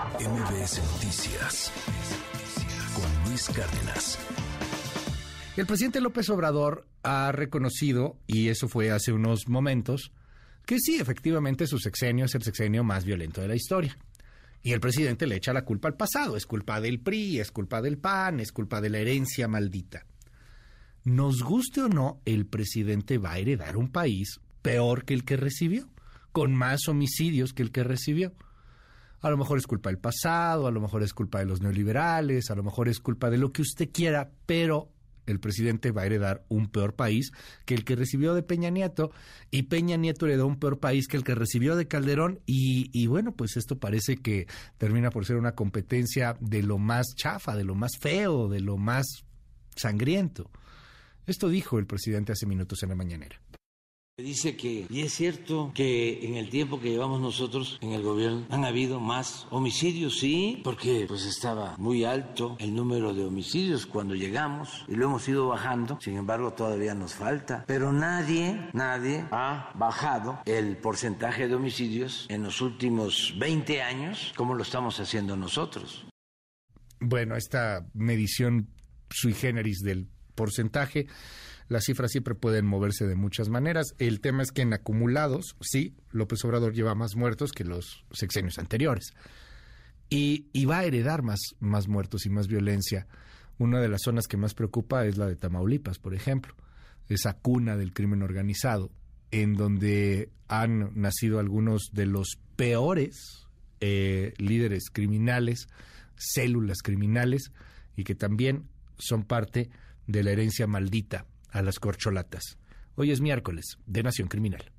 MBS Noticias con Luis Cárdenas. El presidente López Obrador ha reconocido, y eso fue hace unos momentos, que sí, efectivamente su sexenio es el sexenio más violento de la historia. Y el presidente le echa la culpa al pasado, es culpa del PRI, es culpa del PAN, es culpa de la herencia maldita. Nos guste o no, el presidente va a heredar un país peor que el que recibió, con más homicidios que el que recibió. A lo mejor es culpa del pasado, a lo mejor es culpa de los neoliberales, a lo mejor es culpa de lo que usted quiera, pero el presidente va a heredar un peor país que el que recibió de Peña Nieto y Peña Nieto heredó un peor país que el que recibió de Calderón y, bueno, pues esto parece que termina por ser una competencia de lo más chafa, de lo más feo, de lo más sangriento. Esto dijo el presidente hace minutos en la mañanera. Dice que, y es cierto que en el tiempo que llevamos nosotros en el gobierno han habido más homicidios, sí, porque pues estaba muy alto el número de homicidios cuando llegamos y lo hemos ido bajando, sin embargo todavía nos falta, pero nadie, nadie ha bajado el porcentaje de homicidios en los últimos 20 años como lo estamos haciendo nosotros. Bueno, esta medición sui generis del porcentaje las cifras siempre pueden moverse de muchas maneras. El tema es que en acumulados, sí, López Obrador lleva más muertos que los sexenios anteriores. Y, va a heredar más, más muertos y más violencia. Una de las zonas que más preocupa es la de Tamaulipas, por ejemplo, esa cuna del crimen organizado, en donde han nacido algunos de los peores eh, líderes criminales, células criminales, y que también son parte de la herencia maldita a las corcholatas. Hoy es miércoles de Nación Criminal.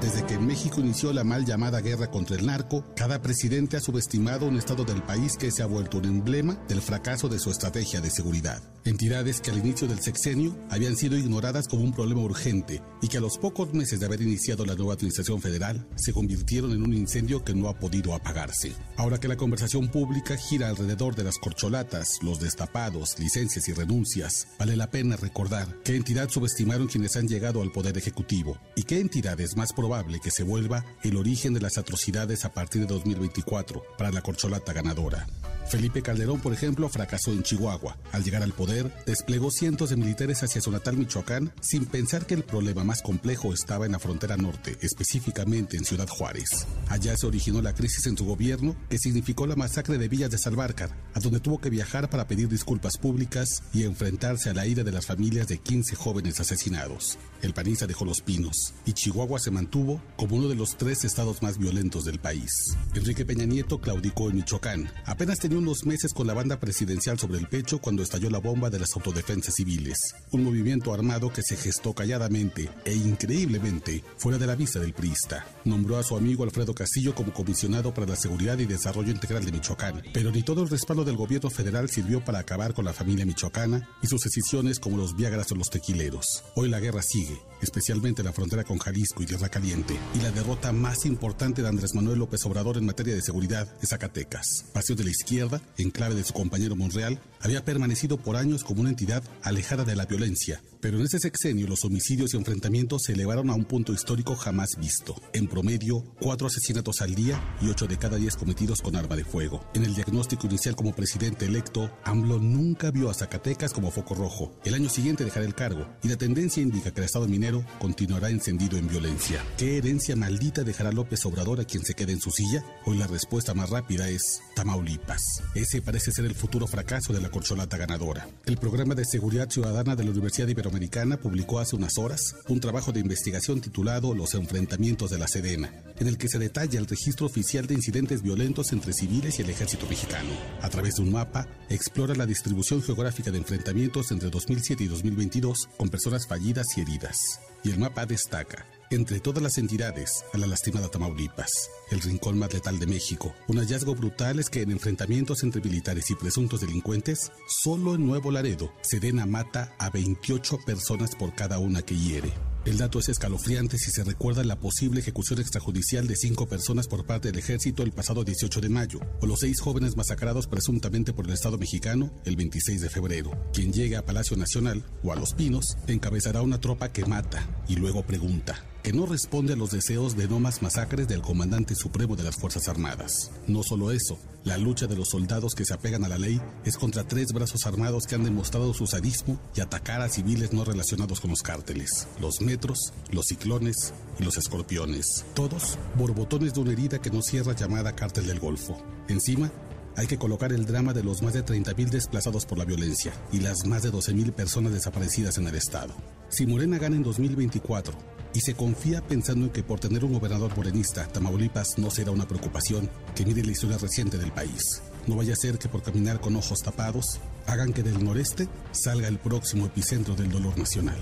Desde que México inició la mal llamada guerra contra el narco, cada presidente ha subestimado un estado del país que se ha vuelto un emblema del fracaso de su estrategia de seguridad. Entidades que al inicio del sexenio habían sido ignoradas como un problema urgente y que a los pocos meses de haber iniciado la nueva administración federal se convirtieron en un incendio que no ha podido apagarse. Ahora que la conversación pública gira alrededor de las corcholatas, los destapados, licencias y renuncias, vale la pena recordar qué entidad subestimaron quienes han llegado al poder ejecutivo y qué entidad es más probable que se vuelva el origen de las atrocidades a partir de 2024 para la corcholata ganadora. Felipe Calderón, por ejemplo, fracasó en Chihuahua. Al llegar al poder, desplegó cientos de militares hacia su natal Michoacán sin pensar que el problema más complejo estaba en la frontera norte, específicamente en Ciudad Juárez. Allá se originó la crisis en su gobierno que significó la masacre de Villas de Salvarcar, a donde tuvo que viajar para pedir disculpas públicas y enfrentarse a la ira de las familias de 15 jóvenes asesinados. El panista dejó los pinos y Chihuahua se mantuvo como uno de los tres estados más violentos del país. Enrique Peña Nieto claudicó en Michoacán. Apenas tenía unos meses con la banda presidencial sobre el pecho cuando estalló la bomba de las autodefensas civiles, un movimiento armado que se gestó calladamente e increíblemente fuera de la vista del priista. Nombró a su amigo Alfredo Castillo como comisionado para la seguridad y desarrollo integral de Michoacán, pero ni todo el respaldo del gobierno federal sirvió para acabar con la familia michoacana y sus decisiones como los viagras o los tequileros. Hoy la guerra sigue, especialmente en la frontera con Jalisco y Tierra Caliente, y la derrota más importante de Andrés Manuel López Obrador en materia de seguridad es Zacatecas. Paseo de la izquierda en clave de su compañero Monreal, había permanecido por años como una entidad alejada de la violencia, pero en ese sexenio los homicidios y enfrentamientos se elevaron a un punto histórico jamás visto. En promedio, cuatro asesinatos al día y ocho de cada diez cometidos con arma de fuego. En el diagnóstico inicial como presidente electo, AMLO nunca vio a Zacatecas como foco rojo. El año siguiente dejará el cargo y la tendencia indica que el Estado minero continuará encendido en violencia. ¿Qué herencia maldita dejará López Obrador a quien se quede en su silla? Hoy la respuesta más rápida es Tamaulipas. Ese parece ser el futuro fracaso de la corcholata ganadora. El programa de seguridad ciudadana de la Universidad Iberoamericana publicó hace unas horas un trabajo de investigación titulado Los enfrentamientos de la Sedena, en el que se detalla el registro oficial de incidentes violentos entre civiles y el ejército mexicano. A través de un mapa, explora la distribución geográfica de enfrentamientos entre 2007 y 2022 con personas fallidas y heridas. Y el mapa destaca entre todas las entidades a la lastimada Tamaulipas, el rincón más letal de México. Un hallazgo brutal es que en enfrentamientos entre militares y presuntos delincuentes, solo en Nuevo Laredo, Sedena mata a 28 personas por cada una que hiere. El dato es escalofriante si se recuerda la posible ejecución extrajudicial de cinco personas por parte del ejército el pasado 18 de mayo, o los seis jóvenes masacrados presuntamente por el Estado mexicano el 26 de febrero. Quien llegue a Palacio Nacional o a Los Pinos encabezará una tropa que mata y luego pregunta, que no responde a los deseos de no más masacres del comandante supremo de las Fuerzas Armadas. No solo eso, la lucha de los soldados que se apegan a la ley es contra tres brazos armados que han demostrado su sadismo y atacar a civiles no relacionados con los cárteles, los metros, los ciclones y los escorpiones. Todos borbotones de una herida que no cierra llamada cártel del Golfo. Encima, hay que colocar el drama de los más de 30.000 desplazados por la violencia y las más de 12.000 personas desaparecidas en el Estado. Si Morena gana en 2024 y se confía pensando en que por tener un gobernador morenista, Tamaulipas no será una preocupación, que mire la historia reciente del país. No vaya a ser que por caminar con ojos tapados hagan que del noreste salga el próximo epicentro del dolor nacional.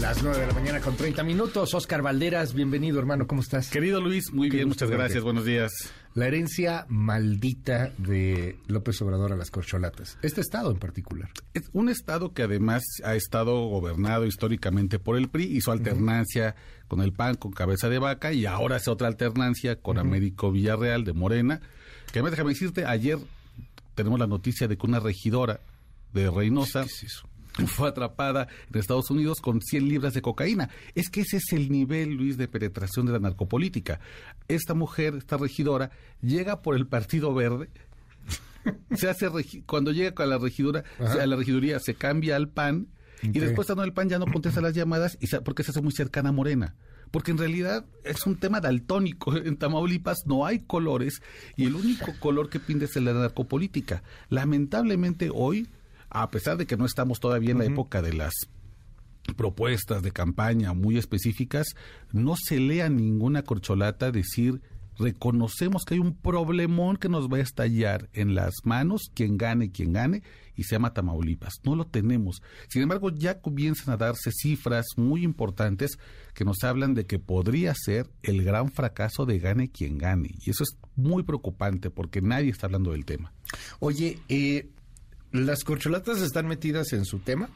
Las 9 de la mañana con 30 minutos. Oscar Valderas, bienvenido hermano, ¿cómo estás? Querido Luis, muy bien, muchas gracias, buenos días. La herencia maldita de López Obrador a las corcholatas. Este estado en particular. Es un estado que además ha estado gobernado históricamente por el PRI, hizo alternancia con el PAN, con cabeza de vaca, y ahora hace otra alternancia con Américo Villarreal de Morena. Que además, déjame decirte, ayer tenemos la noticia de que una regidora de Reynosa fue atrapada en Estados Unidos con 100 libras de cocaína. Es que ese es el nivel, Luis, de penetración de la narcopolítica. Esta mujer, esta regidora, llega por el Partido Verde. se hace cuando llega a la regidora, a la regiduría se cambia al PAN y después estando el PAN ya no contesta las llamadas y porque se hace muy cercana a Morena porque en realidad es un tema daltónico. En Tamaulipas no hay colores y el único color que pinde es el de la narcopolítica. Lamentablemente hoy a pesar de que no estamos todavía en la época de las propuestas de campaña muy específicas, no se lea ninguna corcholata decir reconocemos que hay un problemón que nos va a estallar en las manos, quien gane, quien gane, y se llama Tamaulipas. No lo tenemos. Sin embargo, ya comienzan a darse cifras muy importantes que nos hablan de que podría ser el gran fracaso de gane quien gane. Y eso es muy preocupante porque nadie está hablando del tema. Oye, eh, las corcholatas están metidas en su tema,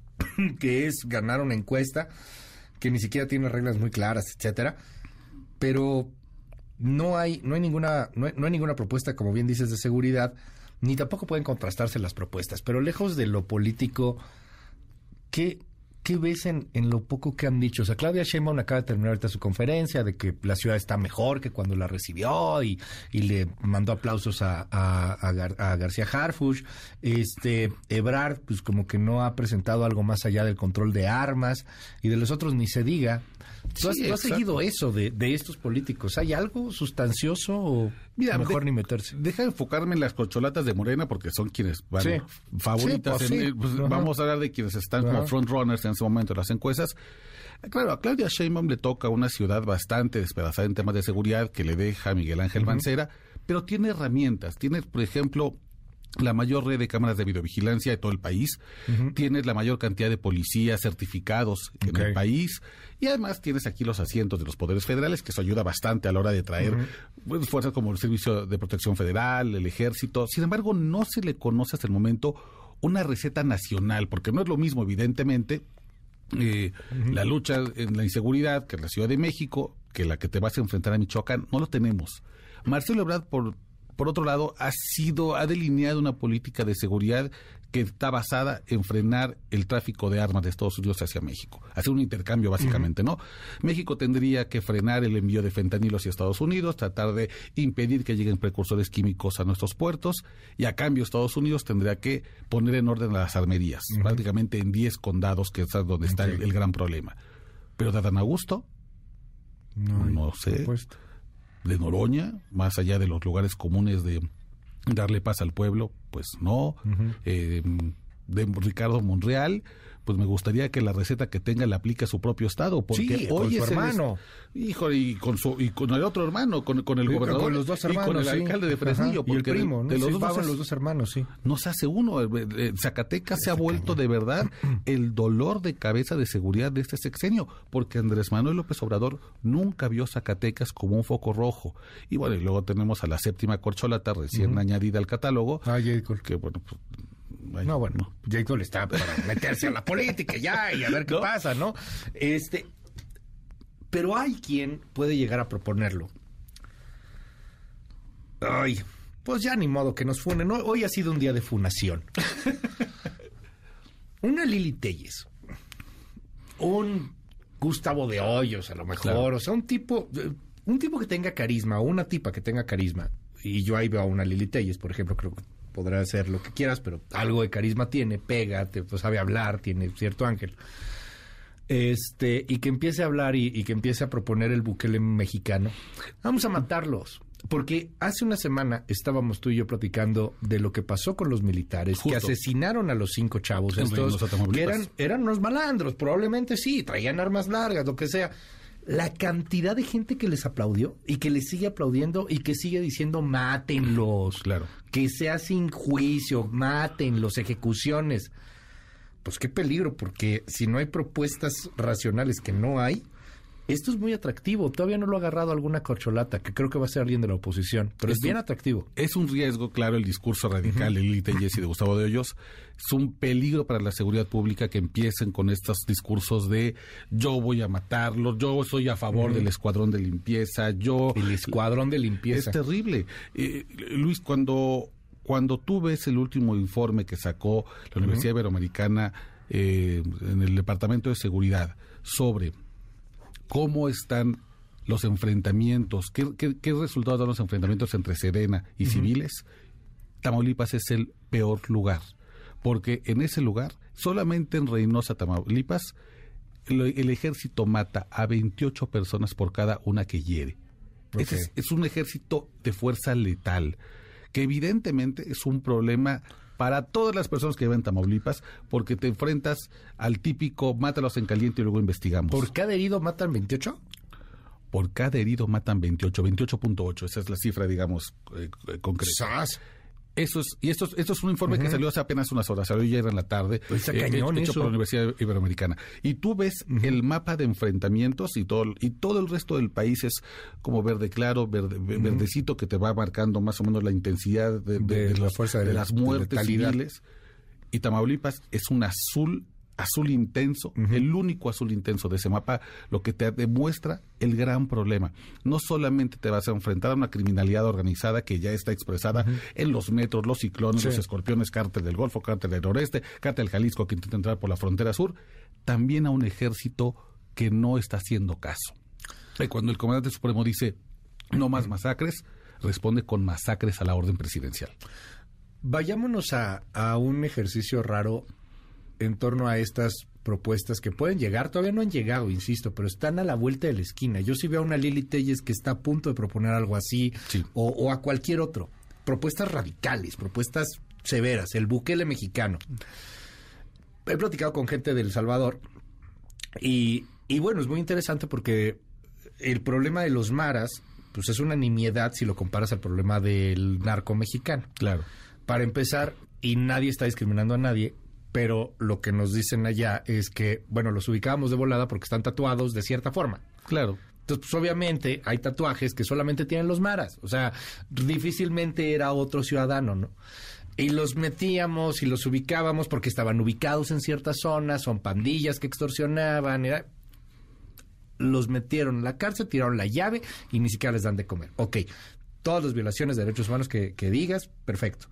que es ganar una encuesta, que ni siquiera tiene reglas muy claras, etcétera. Pero no hay, no hay ninguna, no hay, ninguna propuesta, como bien dices, de seguridad, ni tampoco pueden contrastarse las propuestas. Pero lejos de lo político, ¿qué, ¿qué ves en, lo poco que han dicho? O sea, Claudia Sheinbaum acaba de terminar ahorita su conferencia de que la ciudad está mejor que cuando la recibió y, le mandó aplausos a, a, García Harfush. Este, Ebrard, pues como que no ha presentado algo más allá del control de armas y de los otros ni se diga. ¿Tú, has, seguido eso de, estos políticos? ¿Hay algo sustancioso o Mira, mejor ni meterse? Deja de enfocarme en las cocholatas de Morena porque son quienes, bueno, favoritas. Pues pues, vamos a hablar de quienes están como frontrunners en ese momento en las encuestas. Claro, a Claudia Sheinbaum le toca una ciudad bastante despedazada en temas de seguridad que le deja Miguel Ángel Mancera, pero tiene herramientas. Tiene, por ejemplo, la mayor red de cámaras de videovigilancia de todo el país, tienes la mayor cantidad de policías certificados en el país. Y además tienes aquí los asientos de los poderes federales, que eso ayuda bastante a la hora de traer pues, fuerzas como el Servicio de Protección Federal, el Ejército. Sin embargo, no se le conoce hasta el momento una receta nacional, porque no es lo mismo, evidentemente, eh, la lucha en la inseguridad que en la Ciudad de México, que la que te vas a enfrentar a Michoacán, no lo tenemos. Marcelo Ebrard, por por otro lado, ha sido, ha delineado una política de seguridad que está basada en frenar el tráfico de armas de Estados Unidos hacia México. Hacer un intercambio, básicamente, ¿no? México tendría que frenar el envío de fentanilo hacia Estados Unidos, tratar de impedir que lleguen precursores químicos a nuestros puertos, y a cambio Estados Unidos tendría que poner en orden las armerías, prácticamente en 10 condados, que es donde está el, gran problema. Pero Adán Augusto, no, no sé de Noroña, más allá de los lugares comunes de darle paz al pueblo, pues no. Eh, de Ricardo Monreal, pues me gustaría que la receta que tenga la aplique a su propio estado, porque sí, hoy con su hermano. hijo, y con su y con el otro hermano, con, con el gobernador con los dos hermanos, y con el alcalde de Fresnillo, y el porque primo, ¿no? de los, dos, los hermanos, sí. nos hace uno. Eh, eh, Zacatecas se ha vuelto de verdad el dolor de cabeza de seguridad de este sexenio, porque Andrés Manuel López Obrador nunca vio Zacatecas como un foco rojo. Y bueno, y luego tenemos a la séptima corcholata recién añadida al catálogo, Jacob. que bueno, pues, No, bueno, Jacob está para meterse a la política ya y a ver qué ¿No? pasa, ¿no? Este, pero hay quien puede llegar a proponerlo. Ay, pues ya ni modo que nos funen. Hoy ha sido un día de funación. Una Lili Telles. Un Gustavo de Hoyos, a lo mejor. Claro. O sea, un tipo, un tipo que tenga carisma, o una tipa que tenga carisma. Y yo ahí veo a una Lili Telles, por ejemplo, creo que podrá hacer lo que quieras, pero algo de carisma tiene, pega, te, pues, sabe hablar, tiene cierto ángel. Este, y que empiece a hablar y, y que empiece a proponer el Bukele mexicano. Vamos a matarlos. Porque hace una semana estábamos tú y yo platicando de lo que pasó con los militares que asesinaron a los cinco chavos estos que eran, eran unos malandros, probablemente sí, traían armas largas, lo que sea. La cantidad de gente que les aplaudió y que les sigue aplaudiendo y que sigue diciendo mátenlos, Claro. que sea sin juicio, mátenlos, ejecuciones. Pues qué peligro, porque si no hay propuestas racionales que no hay, esto es muy atractivo. Todavía no lo ha agarrado alguna corcholata, que creo que va a ser alguien de la oposición, pero es, Es bien un- atractivo. Es un riesgo, claro, el discurso radical de Lili Telles y de Gustavo de Hoyos. Es un peligro para la seguridad pública que empiecen con estos discursos de yo voy a matarlos, yo soy a favor del escuadrón de limpieza, yo... El escuadrón de Es limpieza. terrible. Eh, Luis, cuando, cuando tú ves el último informe que sacó la Universidad Iberoamericana eh, en el Departamento de Seguridad sobre cómo están los enfrentamientos, qué, qué- qué resultados dan los enfrentamientos entre Sedena y civiles, Tamaulipas es el peor lugar, porque en ese lugar, solamente en Reynosa, Tamaulipas, el, el ejército mata a 28 personas por cada una que hiere. Ese es, es un ejército de fuerza letal, que evidentemente es un problema para todas las personas que viven en Tamaulipas, porque te enfrentas al típico mátalos en caliente y luego investigamos. ¿Por cada herido matan 28? Por cada herido matan 28, 28.8, esa es la cifra, digamos, eh, eh, concreta. ¡Sas! Eso es, y esto, es- esto es un informe que salió hace apenas unas horas, salió ayer en la tarde, Pues cañón hecho eso. por la Universidad Iberoamericana. Y tú ves el mapa de enfrentamientos y todo, y todo el resto del país es como verde claro, verde, ve- verdecito, que te va marcando más o menos la intensidad de, de- De de la los- fuerza de de la- las muertes civiles. Y Tamaulipas es un azul azul intenso, el único azul intenso de ese mapa, lo que te demuestra el gran problema. No solamente te vas a enfrentar a una criminalidad organizada que ya está expresada en los metros, los ciclones, Sí. los escorpiones, cártel del Golfo, cártel del Noreste, cártel Jalisco que intenta entrar por la frontera sur, también a un ejército que no está haciendo caso. Y cuando el comandante supremo dice no más masacres, responde con masacres a la orden presidencial. Vayámonos a, a un ejercicio raro en torno a estas propuestas que pueden llegar, todavía no han llegado, insisto, pero están a la vuelta de la esquina. Yo sí veo a una Lili Telles que está a punto de proponer algo así, Sí. o, o a cualquier otro. Propuestas radicales, propuestas severas, el buquele mexicano. He platicado con gente de El Salvador y, y bueno, es muy interesante porque el problema de los maras, pues es una nimiedad si lo comparas al problema del narco mexicano. Claro. Para empezar, y nadie está discriminando a nadie, pero lo que nos dicen allá es que, bueno, los ubicábamos de volada porque están tatuados de cierta forma. Claro. Entonces, pues obviamente hay tatuajes que solamente tienen los maras. O sea, difícilmente era otro ciudadano, ¿no? Y los metíamos y los ubicábamos porque estaban ubicados en ciertas zonas, son pandillas que extorsionaban. Era... Los metieron en la cárcel, tiraron la llave y ni siquiera les dan de comer. Ok, todas las violaciones de derechos humanos que, que digas, perfecto.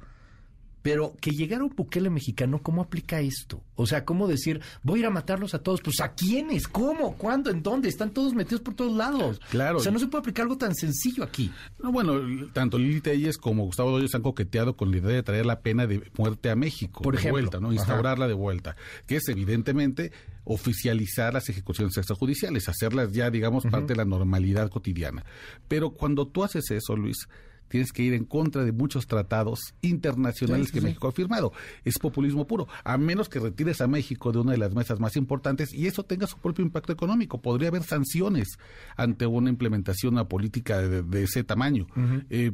Pero que llegara un Bukele mexicano, ¿cómo aplica esto? O sea, ¿cómo decir, voy a ir a matarlos a todos? Pues ¿a quiénes? ¿Cómo? ¿Cuándo? ¿En dónde? Están todos metidos por todos lados. Claro. O sea, no se puede aplicar algo tan sencillo aquí. No, bueno, tanto Lili Telles como Gustavo Doyos han coqueteado con la idea de traer la pena de muerte a México. Por de ejemplo. vuelta, ¿no? Ajá. Instaurarla de vuelta. Que es evidentemente oficializar las ejecuciones extrajudiciales, hacerlas ya, digamos, parte de la normalidad cotidiana. Pero cuando tú haces eso, Luis, tienes que ir en contra de muchos tratados internacionales que México ha firmado. Es populismo puro, a menos que retires a México de una de las mesas más importantes y eso tenga su propio impacto económico. Podría haber sanciones ante una implementación, una política de, ese tamaño. Eh,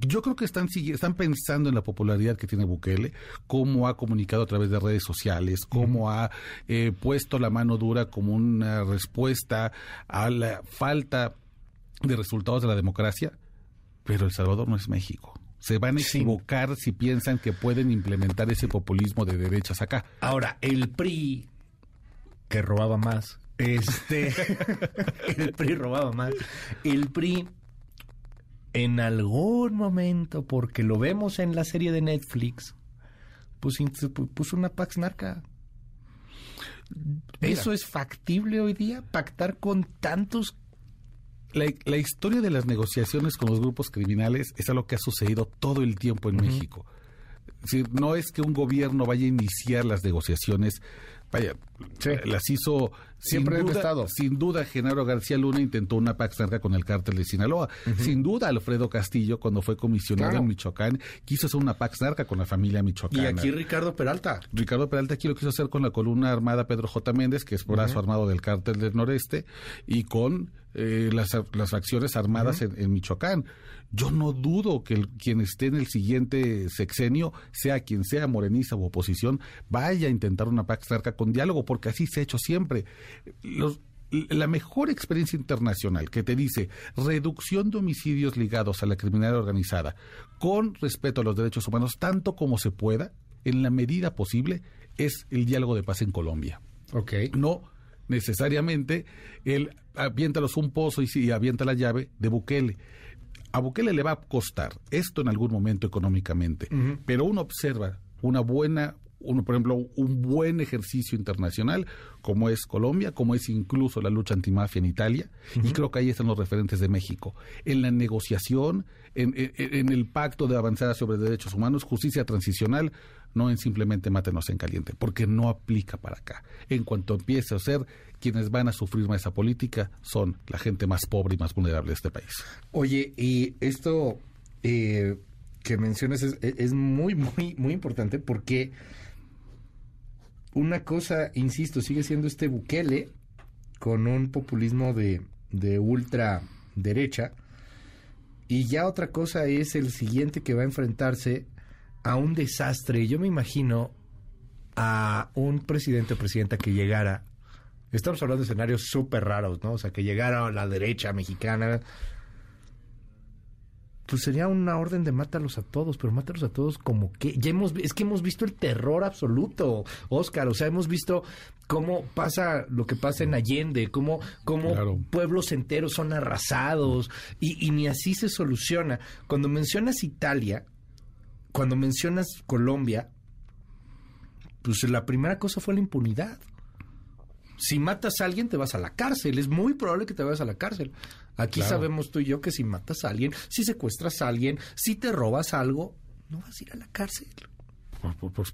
yo creo que están, están pensando en la popularidad que tiene Bukele, cómo ha comunicado a través de redes sociales, cómo ha eh, puesto la mano dura como una respuesta a la falta de resultados de la democracia pero El Salvador no es México. Se van a equivocar si piensan que pueden implementar ese populismo de derechas acá. Ahora, el PRI, que robaba más, este, el PRI robaba más, el PRI en algún momento, porque lo vemos en la serie de Netflix, pues puso una Pax Narca. ¿Eso es factible hoy día? ¿Pactar con tantos la, historia de las negociaciones con los grupos criminales es algo que ha sucedido todo el tiempo en México. no es que un gobierno vaya a iniciar las negociaciones, vaya, las hizo siempre sin duda, Estado. Sin duda, Genaro García Luna intentó una pax narca con el cártel de Sinaloa. Sin duda, Alfredo Castillo, cuando fue comisionado en Michoacán, quiso hacer una pax narca con la familia michoacana. Y aquí Ricardo Peralta. Ricardo Peralta aquí lo quiso hacer con la columna armada Pedro J. Méndez, que es brazo armado del cártel del noreste, y con eh, las, las facciones armadas en, Michoacán. Yo no dudo que quien esté en el siguiente sexenio, sea quien sea, morenista o oposición, vaya a intentar una pax narca con diálogo, porque así se ha hecho siempre. la mejor experiencia internacional que te dice reducción de homicidios ligados a la criminalidad organizada con respeto a los derechos humanos, tanto como se pueda, en la medida posible, es el diálogo de paz en Colombia. Okay. No necesariamente el aviéntalos un pozo y, y avienta la llave de Bukele. A Bukele le va a costar esto en algún momento económicamente, pero uno observa una buena uno, por ejemplo, un buen ejercicio internacional, como es Colombia, como es incluso la lucha antimafia en Italia, y creo que ahí están los referentes de México. En la negociación, en, en, el pacto de avanzada sobre derechos humanos, justicia transicional, no en simplemente mátenos en caliente, porque no aplica para acá. En cuanto empiece a ser, quienes van a sufrir más esa política son la gente más pobre y más vulnerable de este país. Oye, y esto eh, que mencionas es, es, muy, muy, muy importante porque una cosa, insisto, sigue siendo este Bukele con un populismo de, de ultra derecha. Y ya otra cosa es el siguiente que va a enfrentarse a un desastre. Yo me imagino a un presidente o presidenta que llegara. Estamos hablando de escenarios súper raros, ¿no? O sea, que llegara a la derecha mexicana. Pues sería una orden de mátalos a todos, pero mátalos a todos como que ya hemos es que hemos visto el terror absoluto, Oscar, o sea, hemos visto cómo pasa lo que pasa en Allende, cómo, cómo pueblos enteros son arrasados y, y ni así se soluciona. Cuando mencionas Italia, cuando mencionas Colombia, pues la primera cosa fue la impunidad. Si matas a alguien, te vas a la cárcel. Es muy probable que te vayas a la cárcel. Aquí sabemos tú y yo que si matas a alguien, si secuestras a alguien, si te robas algo, no vas a ir a la cárcel.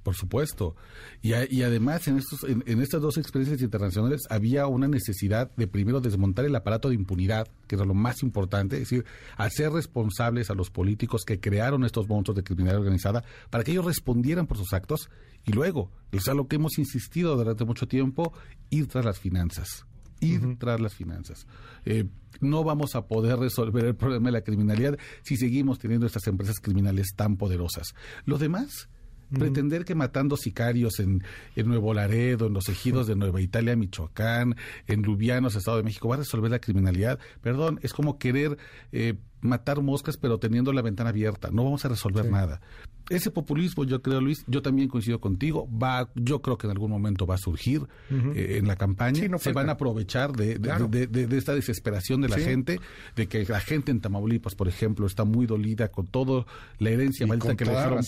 Por, supuesto. Y, además, en, estos, en, estas dos experiencias internacionales había una necesidad de primero desmontar el aparato de impunidad, que era lo más importante, es decir, hacer responsables a los políticos que crearon estos monstruos de criminalidad organizada para que ellos respondieran por sus actos y luego, es lo que hemos insistido durante mucho tiempo, ir tras las finanzas. Ir tras las finanzas. Eh, no vamos a poder resolver el problema de la criminalidad si seguimos teniendo estas empresas criminales tan poderosas. Lo demás Pretender que matando sicarios en, en, Nuevo Laredo, en los ejidos de Nueva Italia, Michoacán, en Lubianos, Estado de México, va a resolver la criminalidad. Perdón, es como querer eh, matar moscas pero teniendo la ventana abierta. No vamos a resolver nada. Ese populismo, yo creo, Luis, yo también coincido contigo, va, yo creo que en algún momento va a surgir eh, en la campaña. Se van a aprovechar de, de, esta desesperación de la gente, de que la gente en Tamaulipas, por ejemplo, está muy dolida con toda la herencia maldita que le dejaron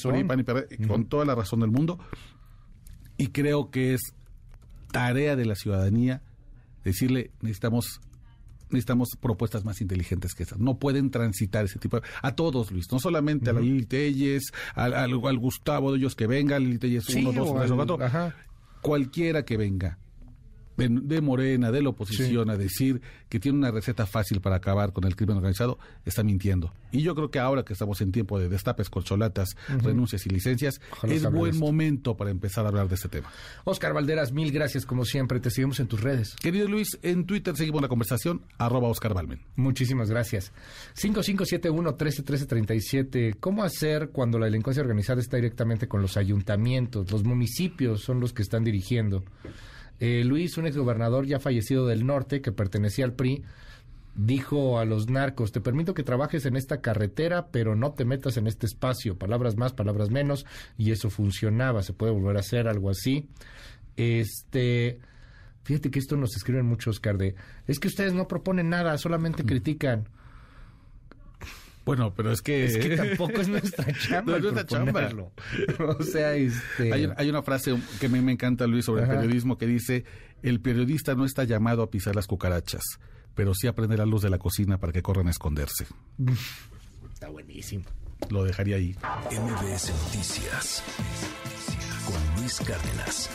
con toda la razón del mundo. Y creo que es tarea de la ciudadanía decirle, necesitamos necesitamos propuestas más inteligentes que esas. No pueden transitar ese tipo de... A todos, Luis, no solamente a la Lili Telles, al, al, Gustavo de ellos que venga, Lili Telles uno, dos, tres o cuatro. Cualquiera que venga. De, Morena, de la oposición, a decir que tiene una receta fácil para acabar con el crimen organizado, está mintiendo. Y yo creo que ahora que estamos en tiempo de destapes, corcholatas, renuncias y licencias, es buen momento para empezar a hablar de este tema. Oscar Valderas, mil gracias como siempre. Te seguimos en tus redes. Querido Luis, en Twitter seguimos la conversación, arroba Oscar Balmen. Muchísimas gracias. 5571-131337. ¿Cómo hacer cuando la delincuencia organizada está directamente con los ayuntamientos? Los municipios son los que están dirigiendo. Eh, Luis, un exgobernador ya fallecido del norte que pertenecía al PRI, dijo a los narcos, te permito que trabajes en esta carretera, pero no te metas en este espacio, palabras más, palabras menos, y eso funcionaba, se puede volver a hacer algo así. Este, fíjate que esto nos escriben muchos, Carde, es que ustedes no proponen nada, solamente critican. Bueno, pero es que... Es que tampoco es nuestra chamba. No es nuestra chamba. o sea, este... hay, una frase que a mí me encanta, Luis, sobre el periodismo que dice, el periodista no está llamado a pisar las cucarachas, pero sí a prender la luz de la cocina para que corran a esconderse. Está buenísimo. Lo dejaría ahí. MBS Noticias con Luis Cárdenas.